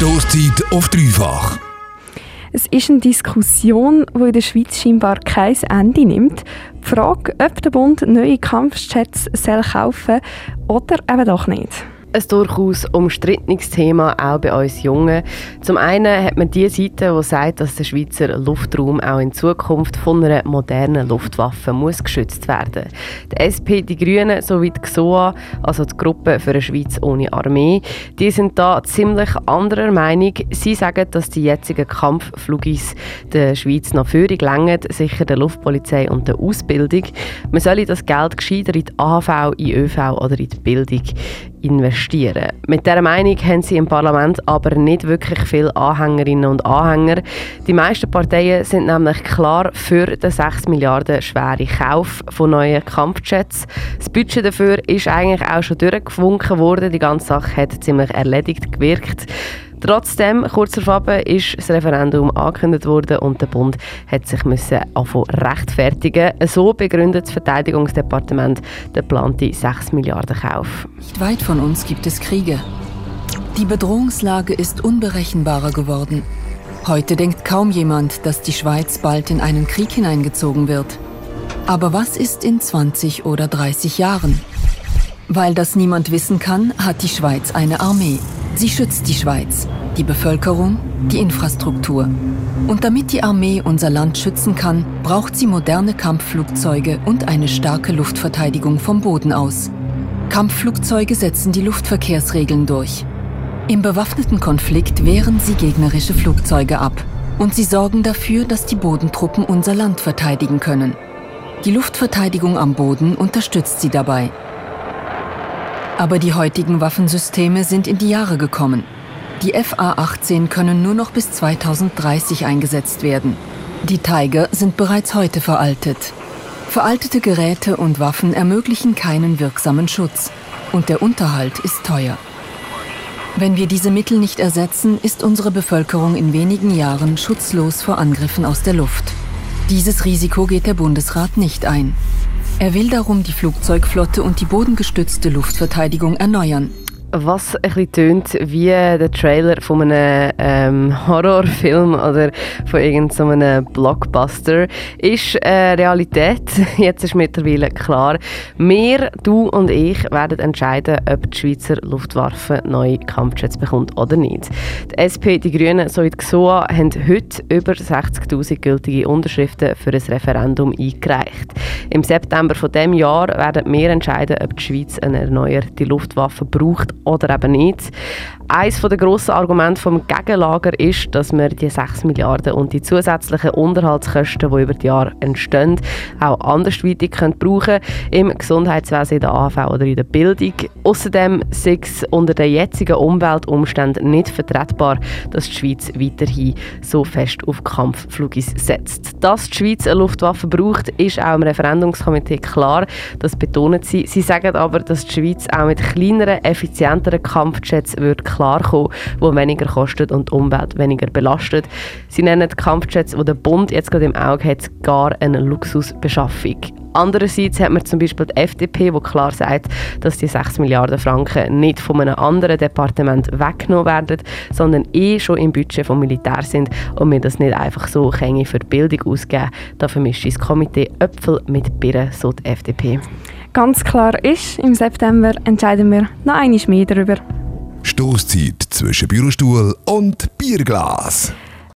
Stoßzeit auf dreifach. Es ist eine Diskussion, die in der Schweiz scheinbar kein Ende nimmt. Die Frage, ob der Bund neue Kampfjets kaufen soll oder eben doch nicht ein durchaus umstrittenes Thema, auch bei uns Jungen. Zum einen hat man die Seite, die sagt, dass der Schweizer Luftraum auch in Zukunft von einer modernen Luftwaffe muss geschützt werden Die SP, die Grünen sowie die GSOA, also die Gruppe für eine Schweiz ohne Armee, die sind da ziemlich anderer Meinung. Sie sagen, dass die jetzigen Kampfflugis der Schweiz noch Führung länger, sicher der Luftpolizei und der Ausbildung. Man solle das Geld gescheiter in die AV, in ÖV oder in die Bildung investieren. Mit dieser Meinung haben sie im Parlament aber nicht wirklich viele Anhängerinnen und Anhänger. Die meisten Parteien sind nämlich klar für den 6 Milliarden schweren Kauf von neuen Kampfjets. Das Budget dafür ist eigentlich auch schon durchgewunken worden. Die ganze Sache hat ziemlich erledigt gewirkt. Trotzdem, kurz darauf ist das Referendum angekündigt worden und der Bund hat sich müssen rechtfertigen. So begründet das Verteidigungsdepartement den geplanten 6 Milliarden Kauf. Nicht weit von uns gibt es Kriege. Die Bedrohungslage ist unberechenbarer geworden. Heute denkt kaum jemand, dass die Schweiz bald in einen Krieg hineingezogen wird. Aber was ist in 20 oder 30 Jahren? Weil das niemand wissen kann, hat die Schweiz eine Armee. Sie schützt die Schweiz, die Bevölkerung, die Infrastruktur. Und damit die Armee unser Land schützen kann, braucht sie moderne Kampfflugzeuge und eine starke Luftverteidigung vom Boden aus. Kampfflugzeuge setzen die Luftverkehrsregeln durch. Im bewaffneten Konflikt wehren sie gegnerische Flugzeuge ab. Und sie sorgen dafür, dass die Bodentruppen unser Land verteidigen können. Die Luftverteidigung am Boden unterstützt sie dabei. Aber die heutigen Waffensysteme sind in die Jahre gekommen. Die FA-18 können nur noch bis 2030 eingesetzt werden. Die Tiger sind bereits heute veraltet. Veraltete Geräte und Waffen ermöglichen keinen wirksamen Schutz und der Unterhalt ist teuer. Wenn wir diese Mittel nicht ersetzen, ist unsere Bevölkerung in wenigen Jahren schutzlos vor Angriffen aus der Luft. Dieses Risiko geht der Bundesrat nicht ein. Er will darum die Flugzeugflotte und die bodengestützte Luftverteidigung erneuern was ein bisschen tönt wie der Trailer von einem ähm, Horrorfilm oder von irgendeinem Blockbuster, ist äh, Realität. Jetzt ist mittlerweile klar, wir, du und ich, werden entscheiden, ob die Schweizer Luftwaffe neue Kampfjets bekommt oder nicht. Die SP, die Grünen sowie die GSOA haben heute über 60'000 gültige Unterschriften für ein Referendum eingereicht. Im September von dem Jahr werden wir entscheiden, ob die Schweiz eine erneuerte Luftwaffe braucht oder eben nicht. Eines der grossen Argumente vom Gegenlager ist, dass wir die 6 Milliarden und die zusätzlichen Unterhaltskosten, die über die Jahre entstehen, auch andersweitig können brauchen im Gesundheitswesen, in der AV oder in der Bildung. Außerdem ist es unter den jetzigen Umweltumständen nicht vertretbar, dass die Schweiz weiterhin so fest auf Kampfflugis setzt. Dass die Schweiz eine Luftwaffe braucht, ist auch im Referendumskomitee klar. Das betonen sie. Sie sagen aber, dass die Schweiz auch mit kleineren, effizienteren Kampfjets wird klarkommen, die weniger kosten und die Umwelt weniger belastet. Sie nennen die Kampfjets, die der Bund jetzt gerade im Auge hat, gar eine Luxusbeschaffung. Andererseits hat man zum Beispiel die FDP, die klar sagt, dass die 6 Milliarden Franken nicht von einem anderen Departement weggenommen werden, sondern eh schon im Budget vom Militär sind und wir das nicht einfach so für Bildung ausgeben. Da vermischt das Komitee Äpfel mit Birnen, so die FDP. Ganz klar ist, im September entscheiden wir noch einmal mehr darüber. Stoßzeit zwischen Bürostuhl und Bierglas.